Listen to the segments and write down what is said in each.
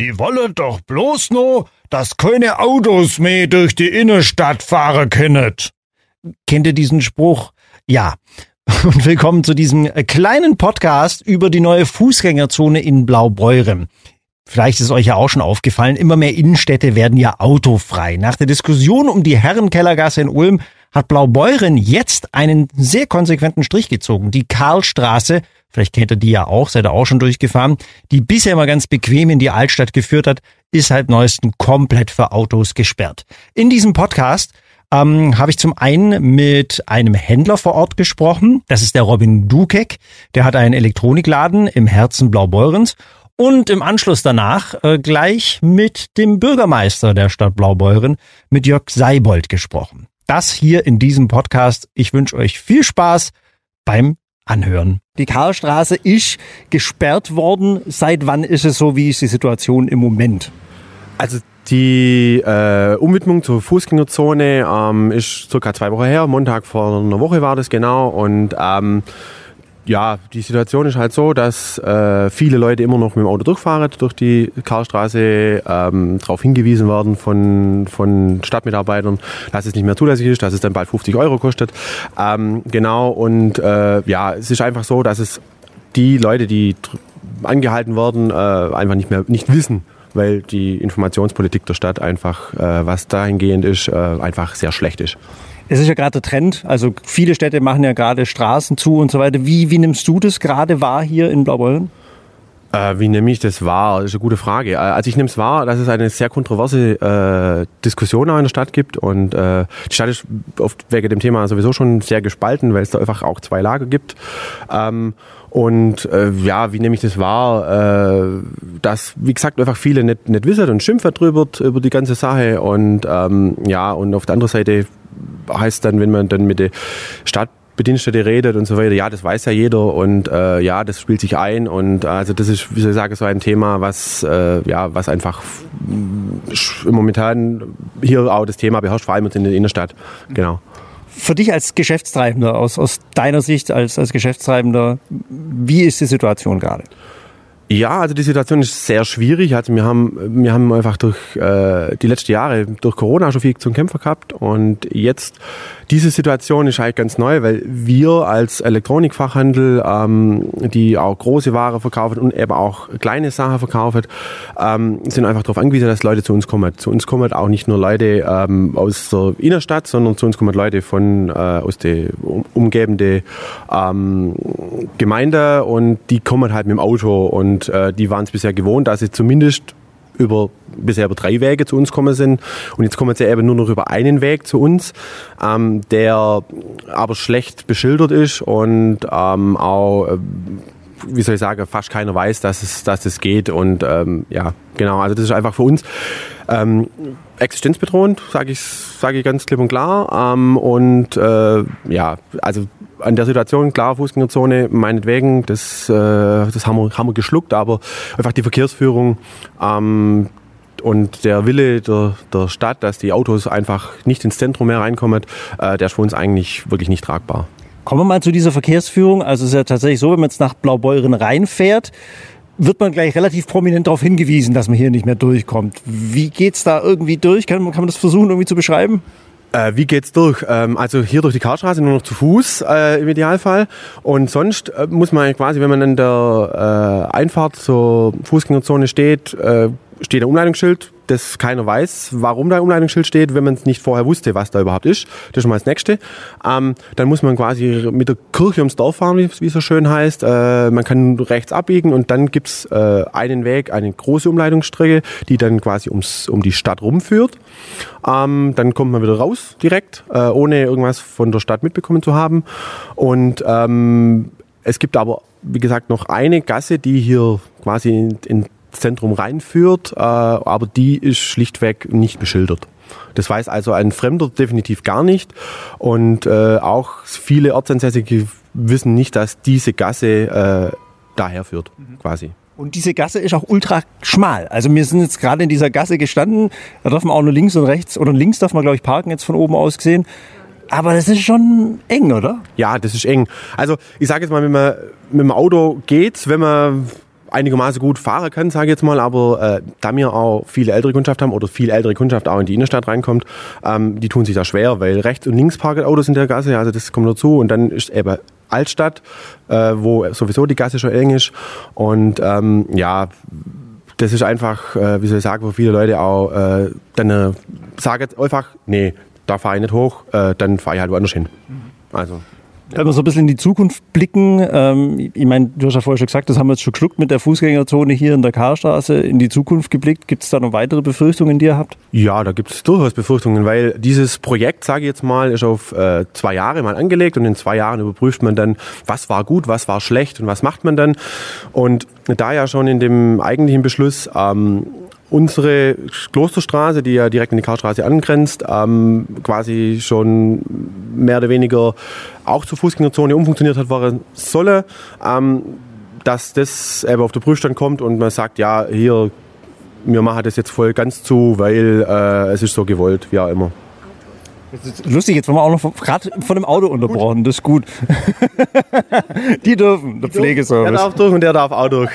Die wollen doch bloß nur, dass keine Autos mehr durch die Innenstadt fahren können. Kennt ihr diesen Spruch? Ja. Und willkommen zu diesem kleinen Podcast über die neue Fußgängerzone in Blaubeuren. Vielleicht ist euch ja auch schon aufgefallen, immer mehr Innenstädte werden ja autofrei. Nach der Diskussion um die Herrenkellergasse in Ulm hat Blaubeuren jetzt einen sehr konsequenten Strich gezogen. Die Karlstraße, vielleicht kennt ihr die ja auch, seid ihr auch schon durchgefahren, die bisher mal ganz bequem in die Altstadt geführt hat, ist seit neuestem komplett für Autos gesperrt. In diesem Podcast ähm, habe ich zum einen mit einem Händler vor Ort gesprochen. Das ist der Robin Dukek. Der hat einen Elektronikladen im Herzen Blaubeurens und im Anschluss danach äh, gleich mit dem Bürgermeister der Stadt Blaubeuren, mit Jörg Seibold gesprochen. Das hier in diesem Podcast. Ich wünsche euch viel Spaß beim Anhören. Die Karlstraße ist gesperrt worden. Seit wann ist es so? Wie ist die Situation im Moment? Also die äh, Umwidmung zur Fußgängerzone ähm, ist circa zwei Wochen her. Montag vor einer Woche war das genau. Und ähm, ja, die Situation ist halt so, dass äh, viele Leute immer noch mit dem Auto durchfahren durch die Karlstraße, ähm, darauf hingewiesen werden von, von Stadtmitarbeitern, dass es nicht mehr zulässig ist, dass es dann bald 50 Euro kostet. Ähm, genau, und äh, ja, es ist einfach so, dass es die Leute, die angehalten werden, äh, einfach nicht mehr nicht wissen, weil die Informationspolitik der Stadt einfach, äh, was dahingehend ist, äh, einfach sehr schlecht ist. Es ist ja gerade der Trend, also viele Städte machen ja gerade Straßen zu und so weiter. Wie, wie nimmst du das gerade wahr hier in Blaubeuren? Äh, wie nehme ich das wahr? Das ist eine gute Frage. Äh, also ich nehme es wahr, dass es eine sehr kontroverse äh, Diskussion auch in der Stadt gibt und äh, die Stadt ist oft wegen dem Thema sowieso schon sehr gespalten, weil es da einfach auch zwei Lager gibt. Ähm, und äh, ja, wie nehme ich das wahr? Äh, dass, wie gesagt, einfach viele nicht, nicht wissen und schimpfen drüber, über die ganze Sache. Und ähm, ja, und auf der anderen Seite heißt dann, wenn man dann mit der Stadtbedienstete redet und so weiter, ja, das weiß ja jeder und äh, ja, das spielt sich ein und äh, also das ist, wie soll ich sagen, so ein Thema, was äh, ja, was einfach momentan hier auch das Thema beherrscht, vor allem in der Innenstadt. Genau. Für dich als Geschäftstreibender, aus, aus deiner Sicht als, als Geschäftstreibender, wie ist die Situation gerade? Ja, also die Situation ist sehr schwierig. Also wir haben, wir haben einfach durch äh, die letzten Jahre durch Corona schon viel zum Kämpfer gehabt und jetzt diese Situation ist eigentlich ganz neu, weil wir als Elektronikfachhandel, ähm, die auch große Ware verkaufen und eben auch kleine Sachen verkaufen, ähm, sind einfach darauf angewiesen, dass Leute zu uns kommen. Zu uns kommen auch nicht nur Leute ähm, aus der Innenstadt, sondern zu uns kommen Leute von äh, aus der umgebenden ähm, Gemeinde und die kommen halt mit dem Auto und äh, die waren es bisher gewohnt, dass sie zumindest über, bisher über drei Wege zu uns kommen sind. Und jetzt kommen sie eben nur noch über einen Weg zu uns, ähm, der aber schlecht beschildert ist und ähm, auch, äh, wie soll ich sagen, fast keiner weiß, dass es, dass es geht. Und ähm, ja, genau, also das ist einfach für uns ähm, existenzbedrohend, sage ich, sag ich ganz klipp und klar. Ähm, und äh, ja, also an der Situation, klar, Fußgängerzone, meinetwegen, das, äh, das haben, wir, haben wir geschluckt, aber einfach die Verkehrsführung ähm, und der Wille der, der Stadt, dass die Autos einfach nicht ins Zentrum mehr reinkommen, äh, der ist für uns eigentlich wirklich nicht tragbar. Kommen wir mal zu dieser Verkehrsführung. Also es ist ja tatsächlich so, wenn man jetzt nach Blaubeuren reinfährt, wird man gleich relativ prominent darauf hingewiesen, dass man hier nicht mehr durchkommt. Wie geht's da irgendwie durch? Kann, kann man das versuchen irgendwie zu beschreiben? Äh, wie geht's durch? Ähm, also hier durch die Karlstraße nur noch zu Fuß äh, im Idealfall. Und sonst äh, muss man quasi, wenn man an der äh, Einfahrt zur Fußgängerzone steht, äh, steht ein Umleitungsschild, das keiner weiß, warum da ein Umleitungsschild steht, wenn man es nicht vorher wusste, was da überhaupt ist. Das ist schon mal das Nächste. Ähm, dann muss man quasi mit der Kirche ums Dorf fahren, wie es so schön heißt. Äh, man kann rechts abbiegen und dann gibt's äh, einen Weg, eine große Umleitungsstrecke, die dann quasi ums, um die Stadt rumführt. Ähm, dann kommt man wieder raus direkt, äh, ohne irgendwas von der Stadt mitbekommen zu haben. Und ähm, es gibt aber, wie gesagt, noch eine Gasse, die hier quasi in, in Zentrum reinführt, äh, aber die ist schlichtweg nicht beschildert. Das weiß also ein Fremder definitiv gar nicht. Und äh, auch viele Ortsansässige wissen nicht, dass diese Gasse äh, daher führt, mhm. quasi. Und diese Gasse ist auch ultra schmal. Also wir sind jetzt gerade in dieser Gasse gestanden. Da darf man auch nur links und rechts oder links darf man, glaube ich, parken, jetzt von oben aus gesehen. Aber das ist schon eng, oder? Ja, das ist eng. Also ich sage jetzt mal, wenn man mit dem Auto geht, wenn man einigermaßen gut fahren kann, sage ich jetzt mal, aber äh, da wir auch viele ältere Kundschaft haben oder viel ältere Kundschaft auch in die Innenstadt reinkommt, ähm, die tun sich da schwer, weil rechts und links parken Autos in der Gasse, also das kommt dazu und dann ist eben Altstadt, äh, wo sowieso die Gasse schon eng ist und ähm, ja, das ist einfach, äh, wie soll ich sagen, wo viele Leute auch äh, dann äh, sagen einfach, nee, da fahre ich nicht hoch, äh, dann fahre ich halt woanders hin. Also wenn wir so ein bisschen in die Zukunft blicken, ähm, ich meine, du hast ja vorher schon gesagt, das haben wir jetzt schon geschluckt mit der Fußgängerzone hier in der Karstraße. In die Zukunft geblickt, gibt es da noch weitere Befürchtungen, die ihr habt? Ja, da gibt es durchaus Befürchtungen, weil dieses Projekt, sage ich jetzt mal, ist auf äh, zwei Jahre mal angelegt und in zwei Jahren überprüft man dann, was war gut, was war schlecht und was macht man dann. Und da ja schon in dem eigentlichen Beschluss ähm, unsere Klosterstraße, die ja direkt an die Karstraße angrenzt, ähm, quasi schon mehr oder weniger auch zur Fußgängerzone umfunktioniert hat, waren solle, ähm, dass das eben auf den Prüfstand kommt und man sagt, ja, hier, wir machen das jetzt voll ganz zu, weil äh, es ist so gewollt, wie auch immer. Lustig, jetzt waren wir auch noch gerade von dem Auto unterbrochen. Das ist gut. Die dürfen, der Pflegeservice. Der darf durch und der darf auch durch.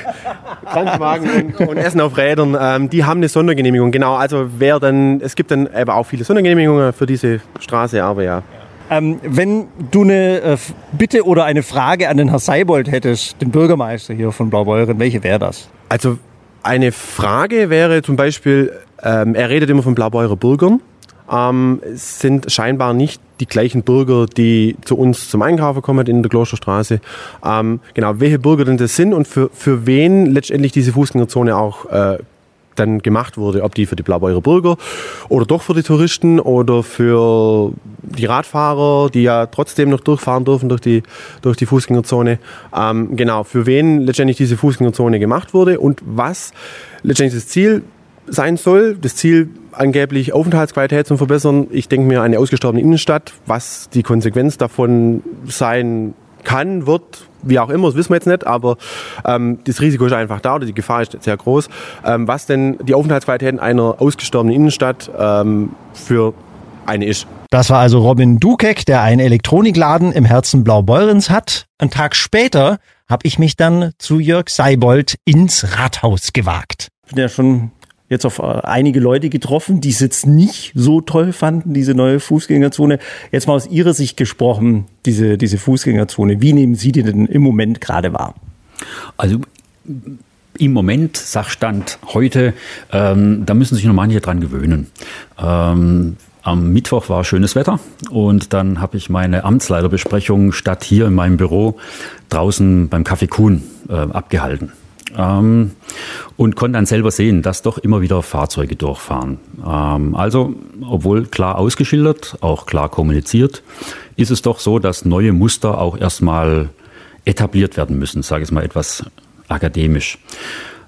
Krankenwagen und, und, Essen auf Rädern, ähm, die haben eine Sondergenehmigung. Genau, also wer dann, es gibt dann eben auch viele Sondergenehmigungen für diese Straße, aber ja. Ähm, wenn du eine äh, Bitte oder eine Frage an den Herrn Seibold hättest, den Bürgermeister hier von Blaubeuren, welche wäre das? Also eine Frage wäre zum Beispiel, ähm, er redet immer von Blaubeurer Bürgern ähm, sind scheinbar nicht die gleichen Bürger, die zu uns zum Einkaufen kommen in der Klosterstraße. Ähm, genau, welche Bürger denn das sind und für, für wen letztendlich diese Fußgängerzone auch äh, dann gemacht wurde, ob die für die Blaubeurer Bürger oder doch für die Touristen oder für die Radfahrer, die ja trotzdem noch durchfahren dürfen durch die, durch die Fußgängerzone. Ähm, genau, für wen letztendlich diese Fußgängerzone gemacht wurde und was letztendlich das Ziel sein soll. Das Ziel angeblich Aufenthaltsqualität zu verbessern. Ich denke mir eine ausgestorbene Innenstadt, was die Konsequenz davon sein kann, wird, wie auch immer, das wissen wir jetzt nicht, aber ähm, das Risiko ist einfach da oder die Gefahr ist sehr groß. Ähm, was denn die Aufenthaltsqualität in einer ausgestorbenen Innenstadt ähm, für eine ist. Das war also Robin Dukek, der einen Elektronikladen im Herzen Blaubeurens hat. Einen Tag später habe ich mich dann zu Jörg Seibold ins Rathaus gewagt. Ich bin ja schon jetzt auf äh, einige Leute getroffen, die es jetzt nicht so toll fanden, diese neue Fußgängerzone. Jetzt mal aus Ihrer Sicht gesprochen, diese, diese Fußgängerzone. Wie nehmen Sie die denn im Moment gerade wahr? Also im Moment, Sachstand heute, ähm, da müssen sich noch manche dran gewöhnen. Ähm, am Mittwoch war schönes Wetter und dann habe ich meine Amtsleiterbesprechung statt hier in meinem Büro draußen beim Café Kuhn äh, abgehalten ähm, und konnte dann selber sehen, dass doch immer wieder Fahrzeuge durchfahren. Ähm, also, obwohl klar ausgeschildert, auch klar kommuniziert, ist es doch so, dass neue Muster auch erstmal etabliert werden müssen, sage ich mal etwas akademisch.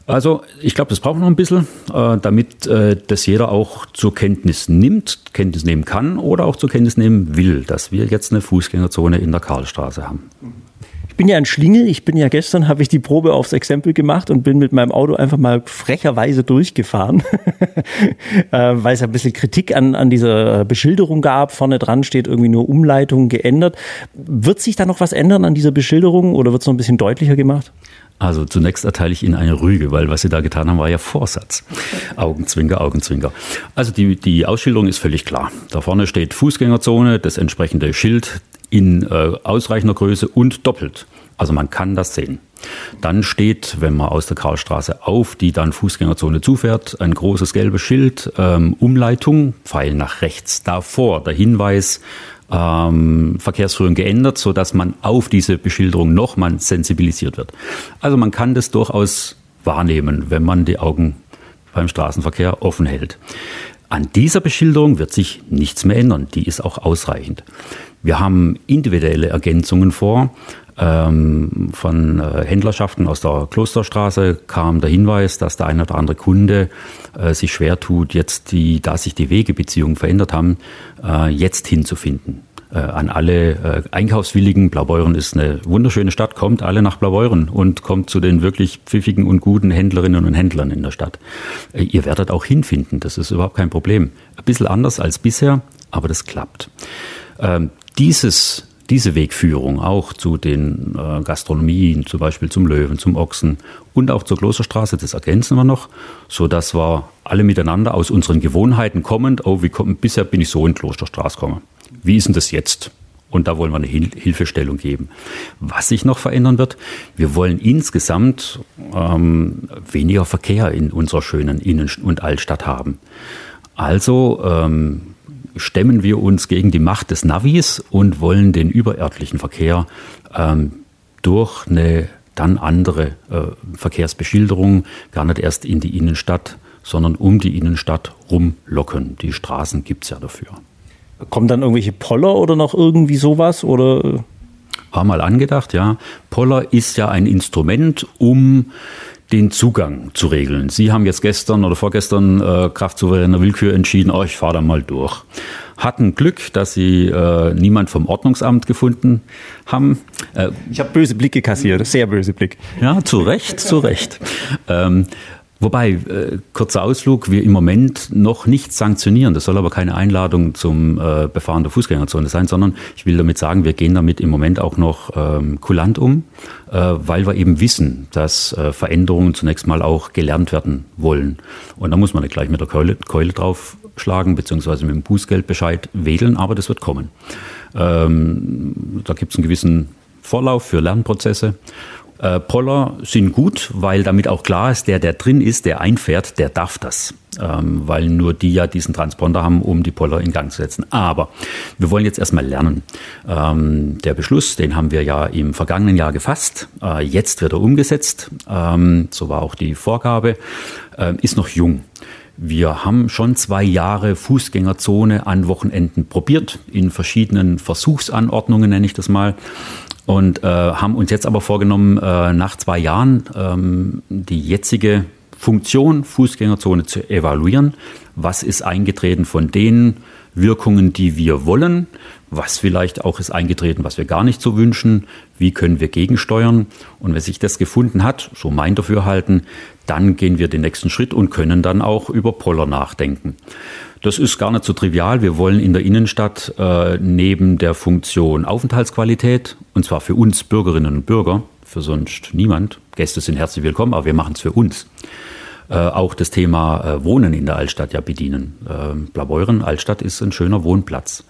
Also ich glaube, das braucht noch ein bisschen, äh, damit äh, das jeder auch zur Kenntnis nimmt, Kenntnis nehmen kann oder auch zur Kenntnis nehmen will, dass wir jetzt eine Fußgängerzone in der Karlstraße haben bin ja ein Schlingel. Ich bin ja gestern, habe ich die Probe aufs Exempel gemacht und bin mit meinem Auto einfach mal frecherweise durchgefahren, äh, weil es ein bisschen Kritik an, an dieser Beschilderung gab. Vorne dran steht irgendwie nur Umleitung geändert. Wird sich da noch was ändern an dieser Beschilderung oder wird es noch ein bisschen deutlicher gemacht? Also zunächst erteile ich Ihnen eine Rüge, weil was Sie da getan haben, war ja Vorsatz. Augenzwinker, Augenzwinker. Also die, die Ausschilderung ist völlig klar. Da vorne steht Fußgängerzone, das entsprechende Schild in äh, ausreichender Größe und doppelt. Also man kann das sehen. Dann steht, wenn man aus der Karlstraße auf die dann Fußgängerzone zufährt, ein großes gelbes Schild, ähm, Umleitung, Pfeil nach rechts. Davor der Hinweis, ähm, Verkehrsführung geändert, so dass man auf diese Beschilderung nochmal sensibilisiert wird. Also man kann das durchaus wahrnehmen, wenn man die Augen beim Straßenverkehr offen hält. An dieser Beschilderung wird sich nichts mehr ändern. Die ist auch ausreichend. Wir haben individuelle Ergänzungen vor. Ähm, von äh, Händlerschaften aus der Klosterstraße kam der Hinweis, dass der eine oder andere Kunde äh, sich schwer tut, jetzt die, da sich die Wegebeziehungen verändert haben, äh, jetzt hinzufinden. Äh, an alle äh, Einkaufswilligen, Blaubeuren ist eine wunderschöne Stadt, kommt alle nach Blaubeuren und kommt zu den wirklich pfiffigen und guten Händlerinnen und Händlern in der Stadt. Äh, ihr werdet auch hinfinden, das ist überhaupt kein Problem. Ein bisschen anders als bisher, aber das klappt. Ähm, dieses diese Wegführung auch zu den äh, Gastronomien, zum Beispiel zum Löwen, zum Ochsen und auch zur Klosterstraße, das ergänzen wir noch, so dass wir alle miteinander aus unseren Gewohnheiten kommend, oh, wie kommen, bisher bin ich so in Klosterstraße gekommen. Wie ist denn das jetzt? Und da wollen wir eine Hil Hilfestellung geben. Was sich noch verändern wird, wir wollen insgesamt ähm, weniger Verkehr in unserer schönen Innen- und Altstadt haben. Also ähm, stemmen wir uns gegen die Macht des Navis und wollen den überörtlichen Verkehr ähm, durch eine dann andere äh, Verkehrsbeschilderung gar nicht erst in die Innenstadt, sondern um die Innenstadt rumlocken. Die Straßen gibt's ja dafür. Kommen dann irgendwelche Poller oder noch irgendwie sowas? Oder? War mal angedacht, ja. Poller ist ja ein Instrument, um den Zugang zu regeln. Sie haben jetzt gestern oder vorgestern äh, Kraft souveräner Willkür entschieden, oh, ich fahre da mal durch. Hatten Glück, dass Sie äh, niemand vom Ordnungsamt gefunden haben. Äh, ich habe böse Blicke kassiert, sehr böse Blick. Ja, zu Recht, zu Recht. Ähm, Wobei, äh, kurzer Ausflug, wir im Moment noch nicht sanktionieren. Das soll aber keine Einladung zum äh, Befahren der Fußgängerzone sein, sondern ich will damit sagen, wir gehen damit im Moment auch noch ähm, kulant um, äh, weil wir eben wissen, dass äh, Veränderungen zunächst mal auch gelernt werden wollen. Und da muss man nicht gleich mit der Keule, Keule draufschlagen, beziehungsweise mit dem Bußgeldbescheid wedeln, aber das wird kommen. Ähm, da gibt es einen gewissen Vorlauf für Lernprozesse. Äh, Poller sind gut, weil damit auch klar ist, der, der drin ist, der einfährt, der darf das. Ähm, weil nur die ja diesen Transponder haben, um die Poller in Gang zu setzen. Aber wir wollen jetzt erstmal lernen. Ähm, der Beschluss, den haben wir ja im vergangenen Jahr gefasst. Äh, jetzt wird er umgesetzt. Ähm, so war auch die Vorgabe. Äh, ist noch jung. Wir haben schon zwei Jahre Fußgängerzone an Wochenenden probiert, in verschiedenen Versuchsanordnungen nenne ich das mal und äh, haben uns jetzt aber vorgenommen, äh, nach zwei Jahren ähm, die jetzige Funktion Fußgängerzone zu evaluieren. Was ist eingetreten von den Wirkungen, die wir wollen? Was vielleicht auch ist eingetreten, was wir gar nicht so wünschen? Wie können wir gegensteuern? Und wenn sich das gefunden hat, so mein Dafürhalten, dann gehen wir den nächsten Schritt und können dann auch über Poller nachdenken. Das ist gar nicht so trivial. Wir wollen in der Innenstadt äh, neben der Funktion Aufenthaltsqualität, und zwar für uns Bürgerinnen und Bürger, für sonst niemand, Gäste sind herzlich willkommen, aber wir machen es für uns, auch das Thema äh, Wohnen in der Altstadt ja bedienen. Äh, Blaubeuren, Altstadt ist ein schöner Wohnplatz.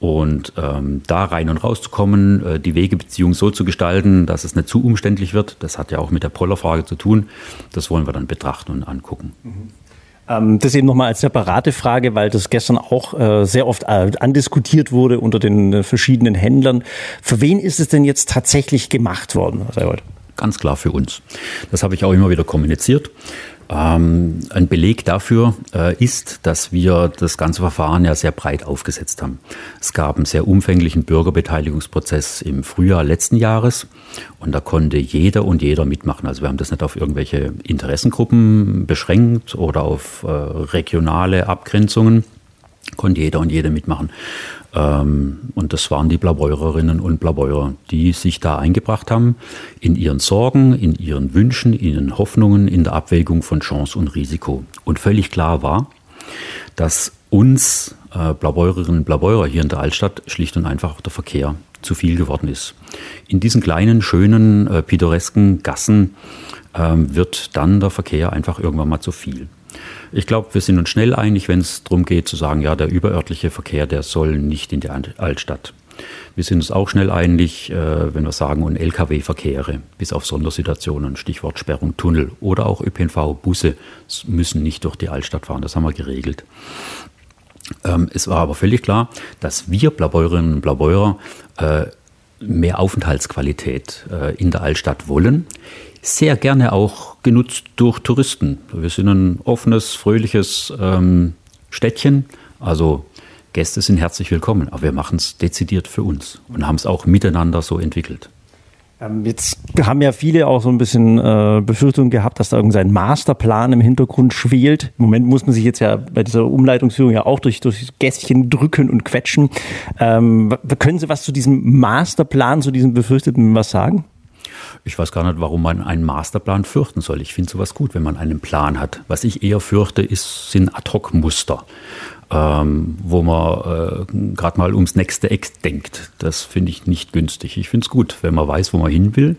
Und ähm, da rein und rauszukommen, äh, die Wegebeziehung so zu gestalten, dass es nicht zu umständlich wird, das hat ja auch mit der Pollerfrage zu tun. Das wollen wir dann betrachten und angucken. Mhm. Ähm, das eben nochmal als separate Frage, weil das gestern auch äh, sehr oft äh, andiskutiert wurde unter den äh, verschiedenen Händlern. Für wen ist es denn jetzt tatsächlich gemacht worden, Herr? Ganz klar für uns. Das habe ich auch immer wieder kommuniziert. Ähm, ein Beleg dafür äh, ist, dass wir das ganze Verfahren ja sehr breit aufgesetzt haben. Es gab einen sehr umfänglichen Bürgerbeteiligungsprozess im Frühjahr letzten Jahres und da konnte jeder und jeder mitmachen. Also wir haben das nicht auf irgendwelche Interessengruppen beschränkt oder auf äh, regionale Abgrenzungen, konnte jeder und jede mitmachen. Ähm, und das waren die Blaubeurerinnen und Blaubeurer, die sich da eingebracht haben in ihren Sorgen, in ihren Wünschen, in ihren Hoffnungen, in der Abwägung von Chance und Risiko. Und völlig klar war, dass uns äh, Blaubeurerinnen und Blaubeurer hier in der Altstadt schlicht und einfach der Verkehr zu viel geworden ist. In diesen kleinen, schönen, äh, pittoresken Gassen ähm, wird dann der Verkehr einfach irgendwann mal zu viel. Ich glaube, wir sind uns schnell einig, wenn es darum geht zu sagen, ja, der überörtliche Verkehr, der soll nicht in die Altstadt. Wir sind uns auch schnell einig, äh, wenn wir sagen, und Lkw-Verkehre, bis auf Sondersituationen, Stichwort Sperrung, Tunnel oder auch ÖPNV, Busse müssen nicht durch die Altstadt fahren. Das haben wir geregelt. Ähm, es war aber völlig klar, dass wir Blaubeurinnen und Blaubeurer äh, mehr Aufenthaltsqualität äh, in der Altstadt wollen sehr gerne auch genutzt durch Touristen. Wir sind ein offenes, fröhliches ähm, Städtchen. Also Gäste sind herzlich willkommen, aber wir machen es dezidiert für uns und haben es auch miteinander so entwickelt. Ähm, jetzt haben ja viele auch so ein bisschen äh, Befürchtungen gehabt, dass da irgendein Masterplan im Hintergrund schwelt. Im Moment muss man sich jetzt ja bei dieser Umleitungsführung ja auch durch, durch Gästchen drücken und quetschen. Ähm, können Sie was zu diesem Masterplan, zu diesem Befürchteten was sagen? Ich weiß gar nicht, warum man einen Masterplan fürchten soll. Ich finde sowas gut, wenn man einen Plan hat. Was ich eher fürchte, ist, sind Ad-Hoc-Muster. ähm, wo man äh, gerade mal ums nächste Eck denkt. Das finde ich nicht günstig. Ich finde es gut, wenn man weiß, wo man hin will,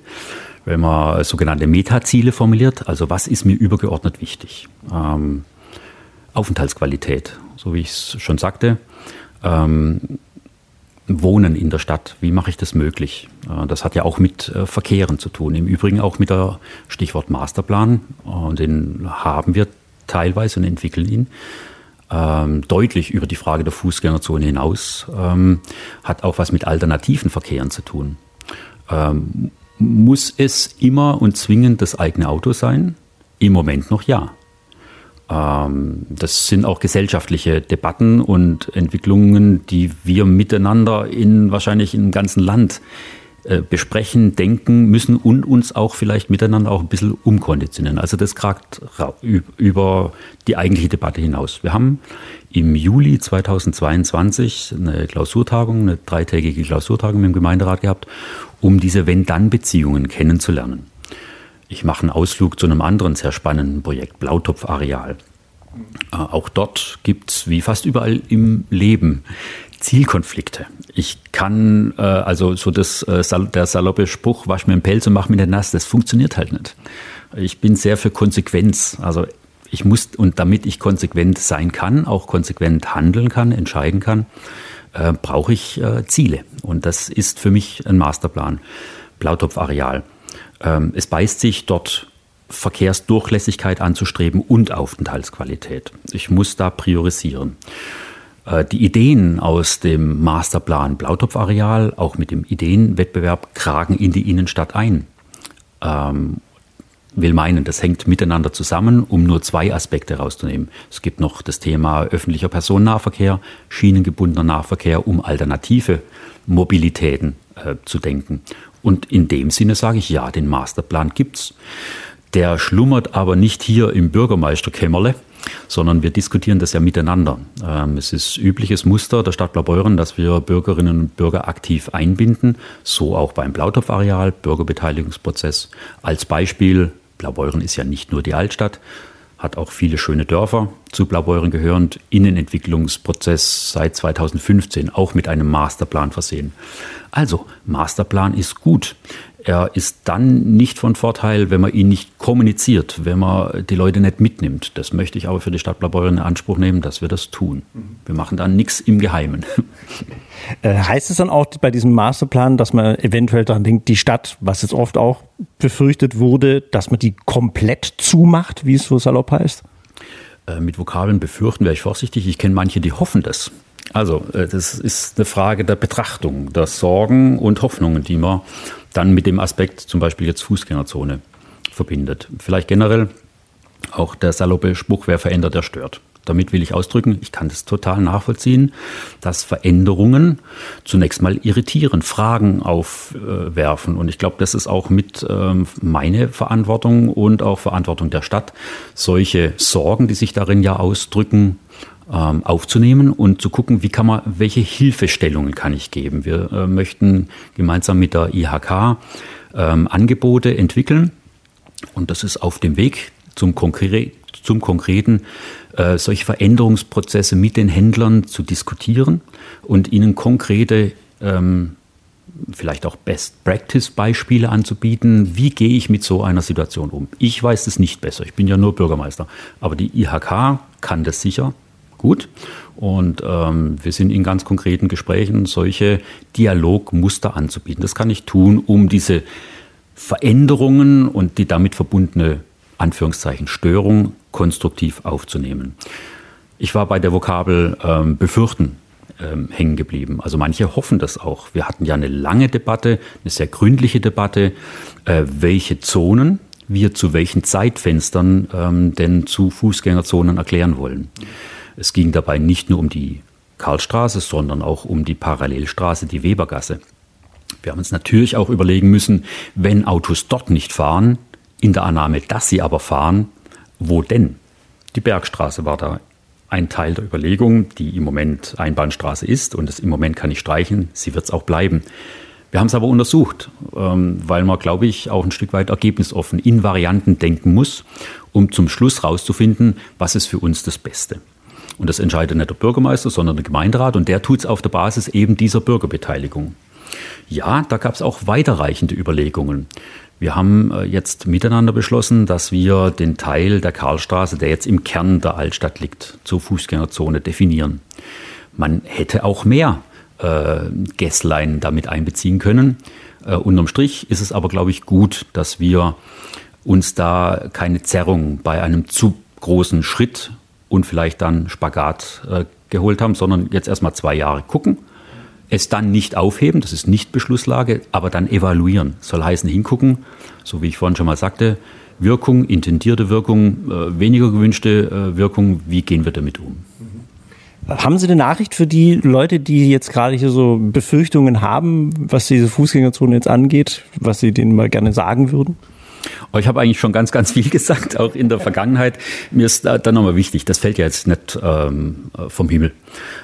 wenn man sogenannte Metaziele formuliert. Also was ist mir übergeordnet wichtig? Ähm, Aufenthaltsqualität, so wie ich es schon sagte. Ähm, Wohnen in der Stadt, wie mache ich das möglich? Äh, das hat ja auch mit äh, Verkehren zu tun. Im Übrigen auch mit der Stichwort Masterplan. Den haben wir teilweise und entwickeln ihn ähm, deutlich über die Frage der Fußgängerzone hinaus. Ähm, hat auch was mit alternativen Verkehren zu tun. Ähm, muss es immer und zwingend das eigene Auto sein? Im Moment noch ja. Ähm, das sind auch gesellschaftliche Debatten und Entwicklungen, die wir miteinander in wahrscheinlich im ganzen Land äh, besprechen, denken müssen und uns auch vielleicht miteinander auch ein bisschen umkonditionieren. Also das kragt über die eigentliche Debatte hinaus. Wir haben im Juli 2022 eine Klausurtagung, eine dreitägige Klausurtagung mit dem Gemeinderat gehabt, um diese Wenn-Dann-Beziehungen kennenzulernen. Ich mache einen Ausflug zu einem anderen sehr spannenden Projekt, Blautopf-Areal. Äh, auch dort gibt es, wie fast überall im Leben, Zielkonflikte. Ich kann, äh, also so das, äh, der saloppe Spruch, wasch mir den Pelz und mach mir den nass, das funktioniert halt nicht. Ich bin sehr für Konsequenz. Also ich muss, und damit ich konsequent sein kann, auch konsequent handeln kann, entscheiden kann, äh, brauche ich äh, Ziele. Und das ist für mich ein Masterplan. Blautopfareal. Ähm, es beißt sich dort Verkehrsdurchlässigkeit anzustreben und Aufenthaltsqualität. Ich muss da priorisieren. Äh, die Ideen aus dem Masterplan Blautopfareal, auch mit dem Ideenwettbewerb, kragen in die Innenstadt ein. Ähm, will meinen, das hängt miteinander zusammen, um nur zwei Aspekte herauszunehmen. Es gibt noch das Thema öffentlicher Personennahverkehr, schienengebundener Nahverkehr, um alternative Mobilitäten äh, zu denken. Und in dem Sinne sage ich ja, den Masterplan gibt's. Der schlummert aber nicht hier im Bürgermeisterkämmerle, sondern wir diskutieren das ja miteinander. Ähm, es ist übliches Muster der Stadt Blaubeuren, dass wir Bürgerinnen und Bürger aktiv einbinden, so auch beim Blautopfareal, Bürgerbeteiligungsprozess. Als Beispiel, Blaubeuren ist ja nicht nur die Altstadt, hat auch viele schöne Dörfer zu Blaubeuren gehörend, Innenentwicklungsprozess seit 2015, auch mit einem Masterplan versehen. Also, Masterplan ist gut. Er ist dann nicht von Vorteil, wenn man ihn nicht kommuniziert, wenn man die Leute nicht mitnimmt. Das möchte ich aber für die Stadt Blaubeuren in Anspruch nehmen, dass wir das tun. Wir machen dann nichts im Geheimen. Äh, heißt es dann auch bei diesem Masterplan, dass man eventuell daran denkt, die Stadt, was jetzt oft auch befürchtet wurde, dass man die komplett zumacht, wie es so salopp heißt? Äh, mit Vokabeln befürchten wäre ich vorsichtig. Ich kenne manche, die hoffen das. Also, äh, das ist eine Frage der Betrachtung, der Sorgen und Hoffnungen, die man dann mit dem Aspekt zum Beispiel jetzt Fußgängerzone verbindet. Vielleicht generell auch der saloppe Spruch, wer verändert, der stört. Damit will ich ausdrücken, ich kann das total nachvollziehen, dass Veränderungen zunächst mal irritieren, Fragen aufwerfen. Und ich glaube, das ist auch mit ähm, meine Verantwortung und auch Verantwortung der Stadt, solche Sorgen, die sich darin ja ausdrücken, aufzunehmen und zu gucken, wie kann man, welche Hilfestellungen kann ich geben. Wir äh, möchten gemeinsam mit der IHK ähm, Angebote entwickeln und das ist auf dem Weg zum, Konkre zum Konkreten, äh, solche Veränderungsprozesse mit den Händlern zu diskutieren und ihnen konkrete ähm, vielleicht auch Best-Practice-Beispiele anzubieten. Wie gehe ich mit so einer Situation um? Ich weiß es nicht besser, ich bin ja nur Bürgermeister, aber die IHK kann das sicher gut. Und ähm, wir sind in ganz konkreten Gesprächen, solche Dialogmuster anzubieten. Das kann ich tun, um diese Veränderungen und die damit verbundene Anführungszeichen Störung konstruktiv aufzunehmen. Ich war bei der Vokabel ähm, befürchten ähm, hängen geblieben. Also manche hoffen das auch. Wir hatten ja eine lange Debatte, eine sehr gründliche Debatte, äh, welche Zonen wir zu welchen Zeitfenstern ähm, denn zu Fußgängerzonen erklären wollen. Es ging dabei nicht nur um die Karlstraße, sondern auch um die Parallelstraße, die Webergasse. Wir haben uns natürlich auch überlegen müssen, wenn Autos dort nicht fahren, in der Annahme, dass sie aber fahren, wo denn? Die Bergstraße war da ein Teil der Überlegung, die im Moment Einbahnstraße ist und das im Moment kann ich streichen, sie wird es auch bleiben. Wir haben es aber untersucht, ähm, weil man, glaube ich, auch ein Stück weit ergebnisoffen in Varianten denken muss, um zum Schluss rauszufinden, was ist für uns das Beste. Und das entscheidet nicht der Bürgermeister, sondern der Gemeinderat. Und der tut es auf der Basis eben dieser Bürgerbeteiligung. Ja, da gab es auch weiterreichende Überlegungen. Wir haben äh, jetzt miteinander beschlossen, dass wir den Teil der Karlstraße, der jetzt im Kern der Altstadt liegt, zur Fußgängerzone definieren. Man hätte auch mehr äh, Gässlein damit einbeziehen können. Äh, unterm Strich ist es aber, glaube ich, gut, dass wir uns da keine Zerrung bei einem zu großen Schritt und vielleicht dann Spagat äh, geholt haben, sondern jetzt erstmal zwei Jahre gucken, es dann nicht aufheben, das ist nicht Beschlusslage, aber dann evaluieren. Soll heißen, hingucken, so wie ich vorhin schon mal sagte, Wirkung, intendierte Wirkung, äh, weniger gewünschte äh, Wirkung, wie gehen wir damit um? Haben Sie eine Nachricht für die Leute, die jetzt gerade hier so Befürchtungen haben, was diese Fußgängerzone jetzt angeht, was Sie denen mal gerne sagen würden? Ich habe eigentlich schon ganz, ganz viel gesagt, auch in der Vergangenheit. Mir ist da, da nochmal wichtig, das fällt ja jetzt nicht ähm, vom Himmel.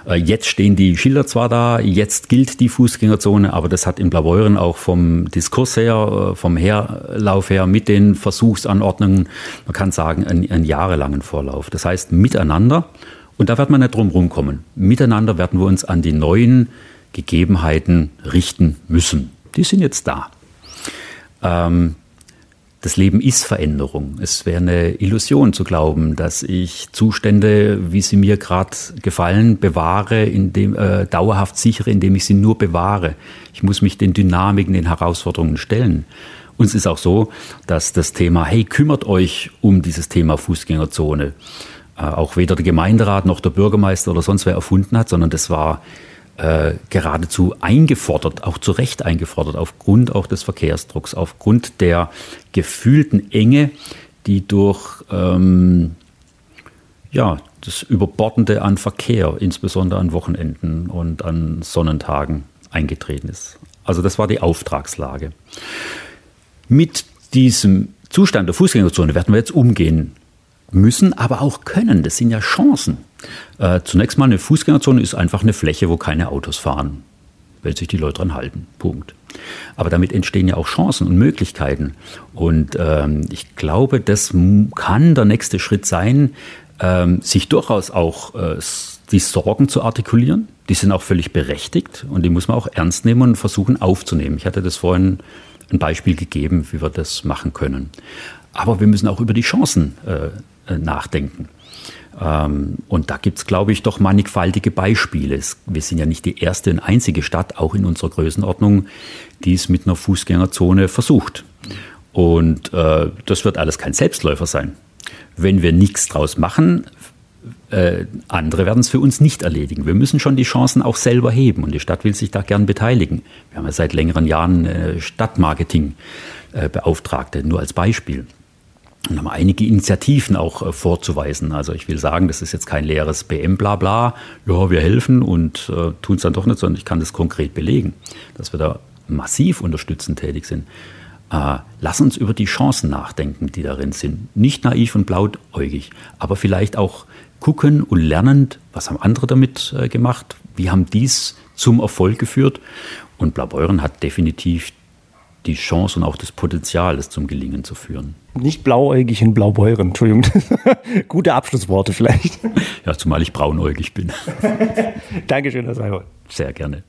Äh, jetzt stehen die Schilder zwar da, jetzt gilt die Fußgängerzone, aber das hat in Blaubeuren auch vom Diskurs her, äh, vom Herlauf her, mit den Versuchsanordnungen, man kann sagen, einen, einen jahrelangen Vorlauf. Das heißt, miteinander und da wird man nicht drum rumkommen. Miteinander werden wir uns an die neuen Gegebenheiten richten müssen. Die sind jetzt da. Ähm, das Leben ist Veränderung. Es wäre eine Illusion zu glauben, dass ich Zustände, wie sie mir gerade gefallen, bewahre, indem, äh, dauerhaft sichere, indem ich sie nur bewahre. Ich muss mich den Dynamiken, den Herausforderungen stellen. Und es ist auch so, dass das Thema, hey, kümmert euch um dieses Thema Fußgängerzone äh, auch weder der Gemeinderat noch der Bürgermeister oder sonst wer erfunden hat, sondern das war äh, geradezu eingefordert, auch zu Recht eingefordert, aufgrund auch des Verkehrsdrucks, aufgrund der gefühlten Enge, die durch ähm, ja, das Überbordende an Verkehr, insbesondere an Wochenenden und an Sonnentagen, eingetreten ist. Also das war die Auftragslage. Mit diesem Zustand der Fußgängerzone werden wir jetzt umgehen müssen, aber auch können. Das sind ja Chancen. Äh, zunächst mal eine Fußgängerzone ist einfach eine Fläche, wo keine Autos fahren, weil sich die Leute dran halten. Punkt. Aber damit entstehen ja auch Chancen und Möglichkeiten. Und ähm, ich glaube, das kann der nächste Schritt sein, ähm, sich durchaus auch äh, die Sorgen zu artikulieren. Die sind auch völlig berechtigt und die muss man auch ernst nehmen und versuchen aufzunehmen. Ich hatte das vorhin ein Beispiel gegeben, wie wir das machen können. Aber wir müssen auch über die Chancen äh, äh, nachdenken. Ähm, und da gibt es, glaube ich, doch mannigfaltige Beispiele. Wir sind ja nicht die erste und einzige Stadt, auch in unserer Größenordnung, die es mit einer Fußgängerzone versucht. Und äh, das wird alles kein Selbstläufer sein. Wenn wir nichts draus machen, äh, andere werden es für uns nicht erledigen. Wir müssen schon die Chancen auch selber heben und die Stadt will sich da gern beteiligen. Wir haben ja seit längeren Jahren äh, Stadtmarketing-Beauftragte, äh, nur als Beispiel. Und haben einige Initiativen auch äh, vorzuweisen. Also ich will sagen, das ist jetzt kein leeres BM-Blabla, ja, wir helfen und äh, tun es dann doch nicht, sondern ich kann das konkret belegen, dass wir da massiv unterstützend tätig sind. Äh, lass uns über die Chancen nachdenken, die darin sind. Nicht naiv und blauäugig, aber vielleicht auch gucken und lernend, was haben andere damit äh, gemacht, wie haben dies zum Erfolg geführt. Und Blaubeuren hat definitiv die Chance und auch das Potenzial, es zum Gelingen zu führen. Nicht blauäugig in Blaubeuren, Entschuldigung. Gute Abschlussworte vielleicht. Ja, zumal ich braunäugig bin. Dankeschön, Herr Seibert. Sehr gerne.